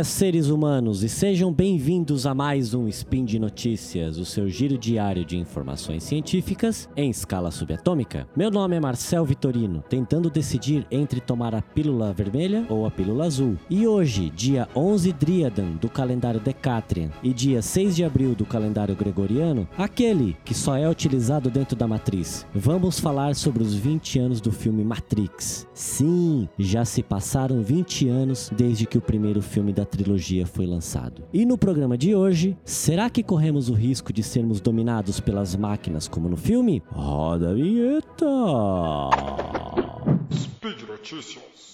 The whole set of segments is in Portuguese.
dia, seres humanos, e sejam bem-vindos a mais um Spin de Notícias, o seu giro diário de informações científicas em escala subatômica. Meu nome é Marcel Vitorino, tentando decidir entre tomar a pílula vermelha ou a pílula azul. E hoje, dia 11 Driadan do calendário Decatrian e dia 6 de abril do calendário Gregoriano, aquele que só é utilizado dentro da matriz, vamos falar sobre os 20 anos do filme Matrix. Sim, já se passaram 20 anos desde que o primeiro filme da trilogia foi lançado. E no programa de hoje, será que corremos o risco de sermos dominados pelas máquinas como no filme? Roda a vinheta! Speed Notícias.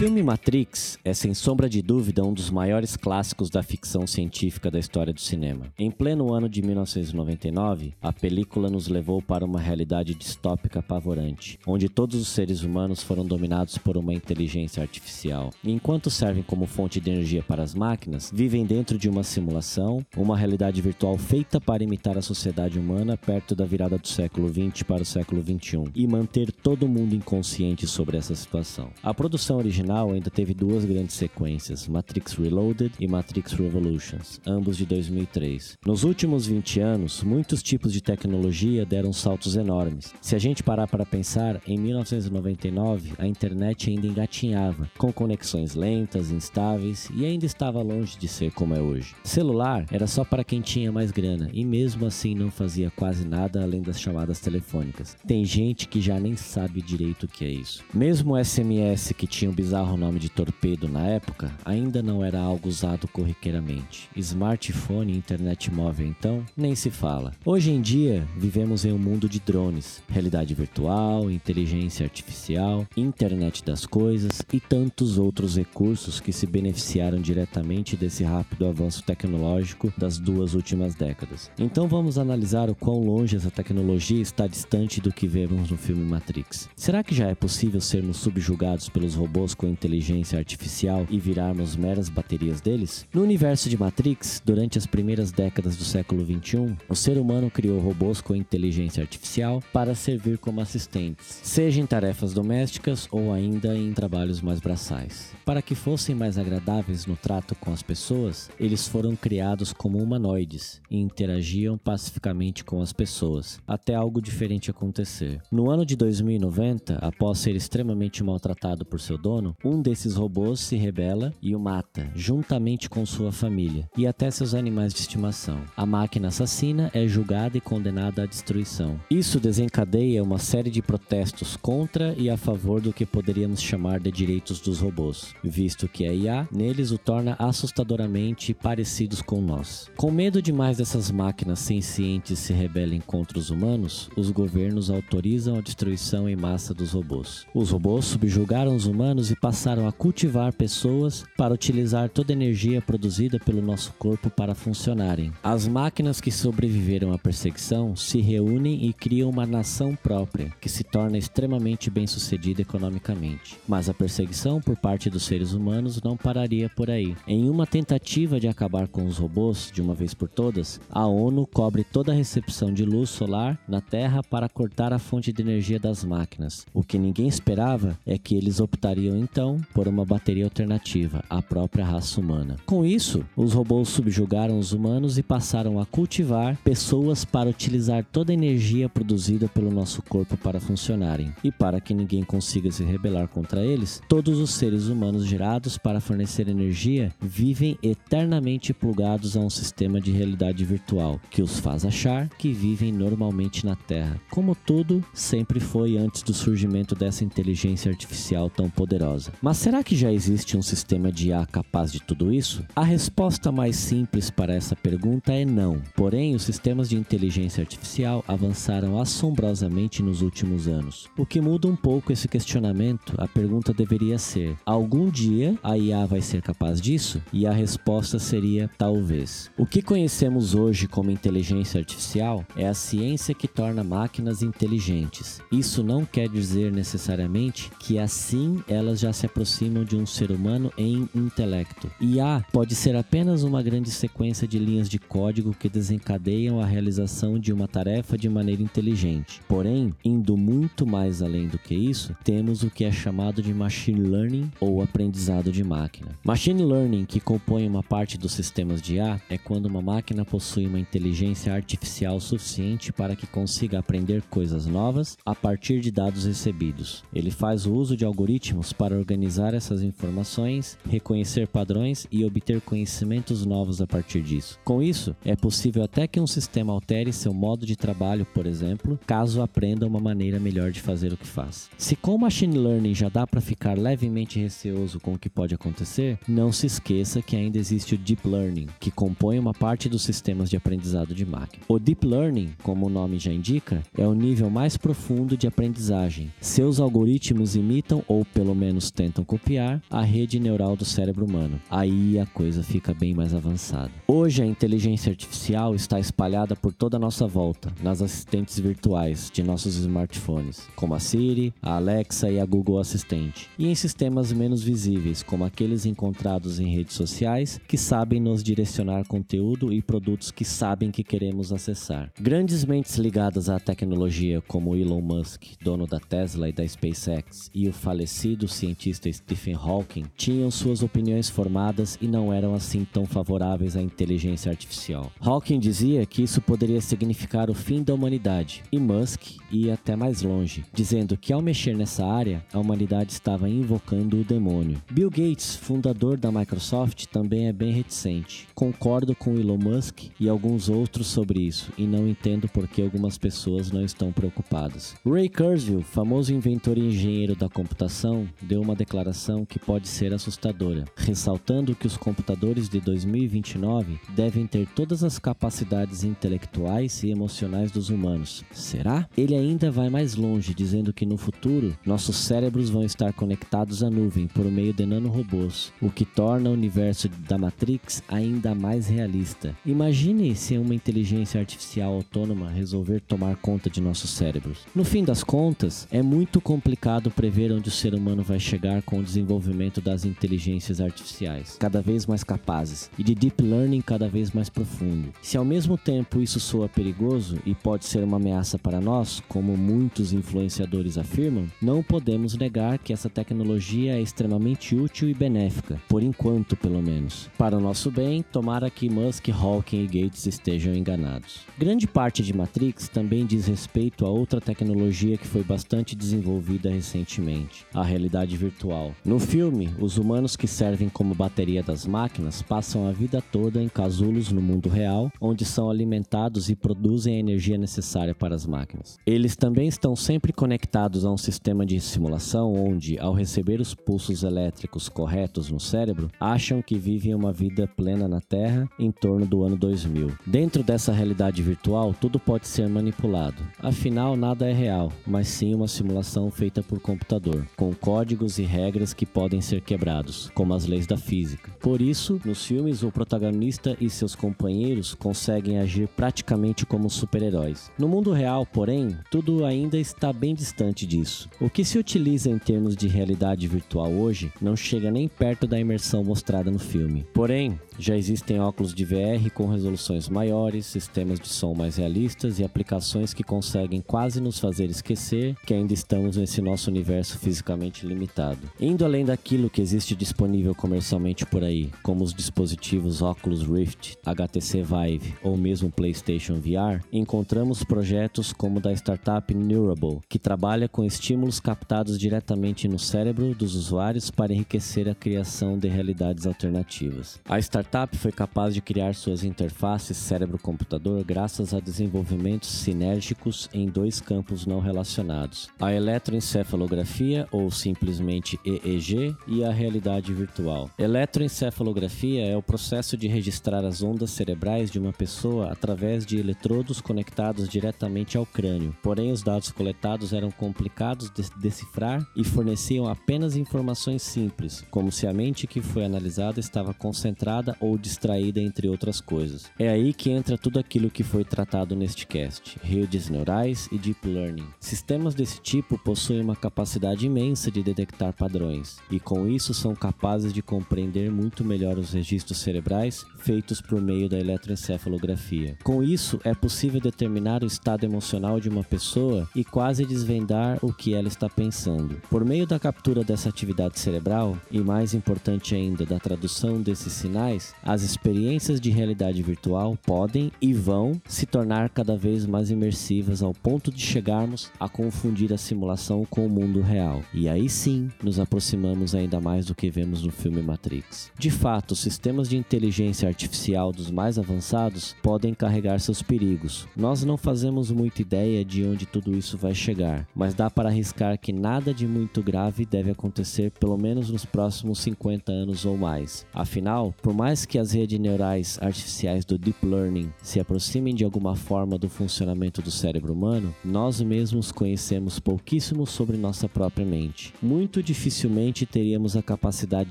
Filme Matrix é sem sombra de dúvida um dos maiores clássicos da ficção científica da história do cinema. Em pleno ano de 1999, a película nos levou para uma realidade distópica apavorante, onde todos os seres humanos foram dominados por uma inteligência artificial. E enquanto servem como fonte de energia para as máquinas, vivem dentro de uma simulação, uma realidade virtual feita para imitar a sociedade humana perto da virada do século 20 para o século 21 e manter todo mundo inconsciente sobre essa situação. A produção original ainda teve duas grandes sequências, Matrix Reloaded e Matrix Revolutions, ambos de 2003. Nos últimos 20 anos, muitos tipos de tecnologia deram saltos enormes. Se a gente parar para pensar, em 1999 a internet ainda engatinhava, com conexões lentas, instáveis e ainda estava longe de ser como é hoje. Celular era só para quem tinha mais grana e mesmo assim não fazia quase nada além das chamadas telefônicas. Tem gente que já nem sabe direito o que é isso. Mesmo o SMS que tinha o bizarro nome de torpedo na época, ainda não era algo usado corriqueiramente. Smartphone e internet móvel então, nem se fala. Hoje em dia, vivemos em um mundo de drones, realidade virtual, inteligência artificial, internet das coisas e tantos outros recursos que se beneficiaram diretamente desse rápido avanço tecnológico das duas últimas décadas. Então vamos analisar o quão longe essa tecnologia está distante do que vemos no filme Matrix. Será que já é possível sermos subjugados pelos robôs com inteligência artificial e virarmos meras baterias deles? No universo de Matrix, durante as primeiras décadas do século 21, o ser humano criou robôs com inteligência artificial para servir como assistentes, seja em tarefas domésticas ou ainda em trabalhos mais braçais. Para que fossem mais agradáveis no trato com as pessoas, eles foram criados como humanoides e interagiam pacificamente com as pessoas, até algo diferente acontecer. No ano de 2090, após ser extremamente maltratado por seu dono, um desses robôs se rebela e o mata, juntamente com sua família e até seus animais de estimação. A máquina assassina é julgada e condenada à destruição. Isso desencadeia uma série de protestos contra e a favor do que poderíamos chamar de direitos dos robôs, visto que a IA neles o torna assustadoramente parecidos com nós. Com medo demais dessas máquinas sencientes se rebelem contra os humanos, os governos autorizam a destruição em massa dos robôs. Os robôs subjugaram os humanos e passaram a cultivar pessoas para utilizar toda a energia produzida pelo nosso corpo para funcionarem. As máquinas que sobreviveram à perseguição se reúnem e criam uma nação própria, que se torna extremamente bem-sucedida economicamente. Mas a perseguição por parte dos seres humanos não pararia por aí. Em uma tentativa de acabar com os robôs de uma vez por todas, a ONU cobre toda a recepção de luz solar na Terra para cortar a fonte de energia das máquinas. O que ninguém esperava é que eles optariam então por uma bateria alternativa, a própria raça humana. Com isso, os robôs subjugaram os humanos e passaram a cultivar pessoas para utilizar toda a energia produzida pelo nosso corpo para funcionarem. E para que ninguém consiga se rebelar contra eles, todos os seres humanos gerados para fornecer energia vivem eternamente plugados a um sistema de realidade virtual que os faz achar que vivem normalmente na Terra, como tudo sempre foi antes do surgimento dessa inteligência artificial tão poderosa. Mas será que já existe um sistema de IA capaz de tudo isso? A resposta mais simples para essa pergunta é não. Porém, os sistemas de inteligência artificial avançaram assombrosamente nos últimos anos. O que muda um pouco esse questionamento, a pergunta deveria ser: algum dia a IA vai ser capaz disso? E a resposta seria talvez. O que conhecemos hoje como inteligência artificial é a ciência que torna máquinas inteligentes. Isso não quer dizer necessariamente que assim elas elas se aproximam de um ser humano em intelecto. IA pode ser apenas uma grande sequência de linhas de código que desencadeiam a realização de uma tarefa de maneira inteligente. Porém, indo muito mais além do que isso, temos o que é chamado de machine learning ou aprendizado de máquina. Machine learning, que compõe uma parte dos sistemas de IA, é quando uma máquina possui uma inteligência artificial suficiente para que consiga aprender coisas novas a partir de dados recebidos. Ele faz o uso de algoritmos para organizar essas informações, reconhecer padrões e obter conhecimentos novos a partir disso. Com isso, é possível até que um sistema altere seu modo de trabalho, por exemplo, caso aprenda uma maneira melhor de fazer o que faz. Se com machine learning já dá para ficar levemente receoso com o que pode acontecer, não se esqueça que ainda existe o deep learning, que compõe uma parte dos sistemas de aprendizado de máquina. O deep learning, como o nome já indica, é o nível mais profundo de aprendizagem. Seus algoritmos imitam ou pelo menos tentam copiar a rede neural do cérebro humano. Aí a coisa fica bem mais avançada. Hoje a inteligência artificial está espalhada por toda a nossa volta, nas assistentes virtuais de nossos smartphones, como a Siri, a Alexa e a Google Assistente, e em sistemas menos visíveis, como aqueles encontrados em redes sociais, que sabem nos direcionar conteúdo e produtos que sabem que queremos acessar. Grandes mentes ligadas à tecnologia, como Elon Musk, dono da Tesla e da SpaceX, e o falecido cientista Stephen Hawking, tinham suas opiniões formadas e não eram assim tão favoráveis à inteligência artificial. Hawking dizia que isso poderia significar o fim da humanidade, e Musk ia até mais longe, dizendo que ao mexer nessa área, a humanidade estava invocando o demônio. Bill Gates, fundador da Microsoft, também é bem reticente. Concordo com Elon Musk e alguns outros sobre isso, e não entendo por que algumas pessoas não estão preocupadas. Ray Kurzweil, famoso inventor e engenheiro da computação, deu uma declaração que pode ser assustadora, ressaltando que os computadores de 2029 devem ter todas as capacidades intelectuais e emocionais dos humanos. Será? Ele ainda vai mais longe, dizendo que no futuro nossos cérebros vão estar conectados à nuvem por meio de nanorobôs, o que torna o universo da Matrix ainda mais realista. Imagine se uma inteligência artificial autônoma resolver tomar conta de nossos cérebros. No fim das contas, é muito complicado prever onde o ser humano vai chegar com o desenvolvimento das inteligências artificiais, cada vez mais capazes, e de deep learning cada vez mais profundo. Se ao mesmo tempo isso soa perigoso e pode ser uma ameaça para nós, como muitos influenciadores afirmam, não podemos negar que essa tecnologia é extremamente útil e benéfica, por enquanto pelo menos. Para o nosso bem, tomara que Musk, Hawking e Gates estejam enganados. Grande parte de Matrix também diz respeito a outra tecnologia que foi bastante desenvolvida recentemente, a realidade virtual. No filme, os humanos que servem como bateria das máquinas passam a vida toda em casulos no mundo real, onde são alimentados e produzem a energia necessária para as máquinas. Eles também estão sempre conectados a um sistema de simulação onde, ao receber os pulsos elétricos corretos no cérebro, acham que vivem uma vida plena na Terra em torno do ano 2000. Dentro dessa realidade virtual, tudo pode ser manipulado. Afinal, nada é real, mas sim uma simulação feita por computador, com códigos e regras que podem ser quebrados, como as leis da física. Por isso, nos filmes, o protagonista e seus companheiros conseguem agir praticamente como super-heróis. No mundo real, porém, tudo ainda está bem distante disso. O que se utiliza em termos de realidade virtual hoje não chega nem perto da imersão mostrada no filme. Porém, já existem óculos de VR com resoluções maiores, sistemas de som mais realistas e aplicações que conseguem quase nos fazer esquecer que ainda estamos nesse nosso universo fisicamente limitado. Indo além daquilo que existe disponível comercialmente por aí, como os dispositivos Oculus Rift, HTC Vive ou mesmo PlayStation VR, encontramos projetos como o da startup Neurable, que trabalha com estímulos captados diretamente no cérebro dos usuários para enriquecer a criação de realidades alternativas. A startup foi capaz de criar suas interfaces cérebro-computador graças a desenvolvimentos sinérgicos em dois campos não relacionados: a eletroencefalografia, ou simplesmente EEG, e a realidade virtual. Eletroencefalografia é o processo de registrar as ondas cerebrais de uma pessoa através de eletrodos conectados diretamente ao crânio. Porém, os dados coletados eram complicados de decifrar e forneciam apenas informações simples, como se a mente que foi analisada estava concentrada ou distraída entre outras coisas. É aí que entra tudo aquilo que foi tratado neste cast: redes neurais e deep learning. Sistemas desse tipo possuem uma capacidade imensa de detectar padrões, e com isso são capazes de compreender muito melhor os registros cerebrais feitos por meio da eletroencefalografia. Com isso, é possível determinar o estado emocional de uma pessoa e quase desvendar o que ela está pensando. Por meio da captura dessa atividade cerebral, e mais importante ainda, da tradução desses sinais, as experiências de realidade virtual podem e vão se tornar cada vez mais imersivas ao ponto de chegarmos a confundir a simulação com o mundo real. E aí sim, nos aproximamos ainda mais do que vemos no filme Matrix. De fato, sistemas de inteligência artificial dos mais avançados podem carregar seus perigos. Nós não fazemos muita ideia de onde tudo isso vai chegar, mas dá para arriscar que nada de muito grave deve acontecer pelo menos nos próximos 50 anos ou mais. Afinal, por mais que as redes neurais artificiais do Deep Learning se aproximem de alguma forma do funcionamento do cérebro humano, nós mesmos conhecemos pouquíssimo sobre nossa própria mente. Muito dificilmente teríamos a capacidade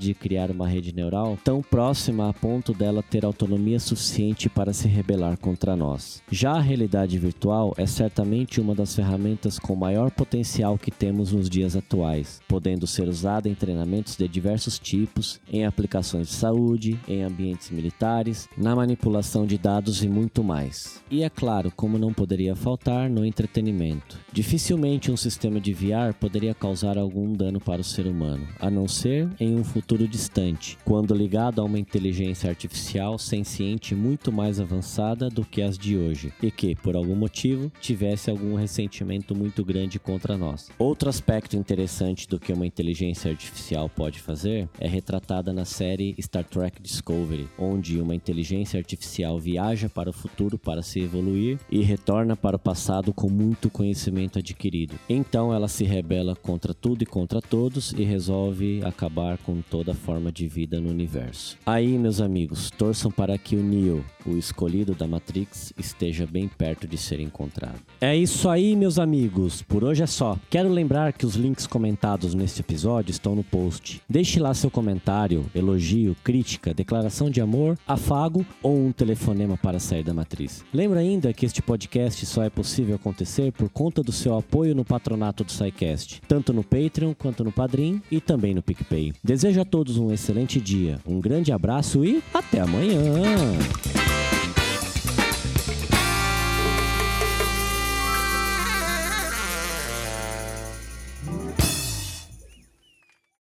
de criar uma rede neural tão próxima a ponto dela ter autonomia suficiente para se rebelar contra nós. Já a realidade virtual é certamente uma das ferramentas com maior potencial que temos nos dias atuais, podendo ser usada em treinamentos de diversos tipos, em aplicações de saúde, em ambientes militares, na manipulação de dados e muito mais. E é claro, como não poderia faltar, no entretenimento. Dificilmente um sistema de VR poderia causar algum dano para o ser humano, a não ser em um futuro distante, quando ligado a uma inteligência artificial senciente muito mais avançada do que as de hoje, e que, por algum motivo, tivesse algum ressentimento muito grande contra nós. Outro aspecto interessante do que uma inteligência artificial pode fazer é retratada na série Star Trek Discovery, onde uma inteligência artificial viaja para o futuro para se evoluir e retorna para o passado com muito conhecimento adquirido. Então ela se rebela contra tudo e contra todos e resolve acabar com toda forma de vida no universo. Aí, meus amigos, torçam para que o Neo, o escolhido da Matrix, esteja bem perto de ser encontrado. É isso aí, meus amigos. Por hoje é só. Quero lembrar que os links comentados neste episódio estão no post. Deixe lá seu comentário, elogio, crítica, declaração de amor, afago ou um telefonema para sair da matriz. Lembra ainda que este podcast só é possível acontecer por conta do seu apoio no patronato do SciCast, tanto no Patreon quanto no Padrim e também no PicPay. Desejo a todos um excelente dia, um grande abraço e até amanhã!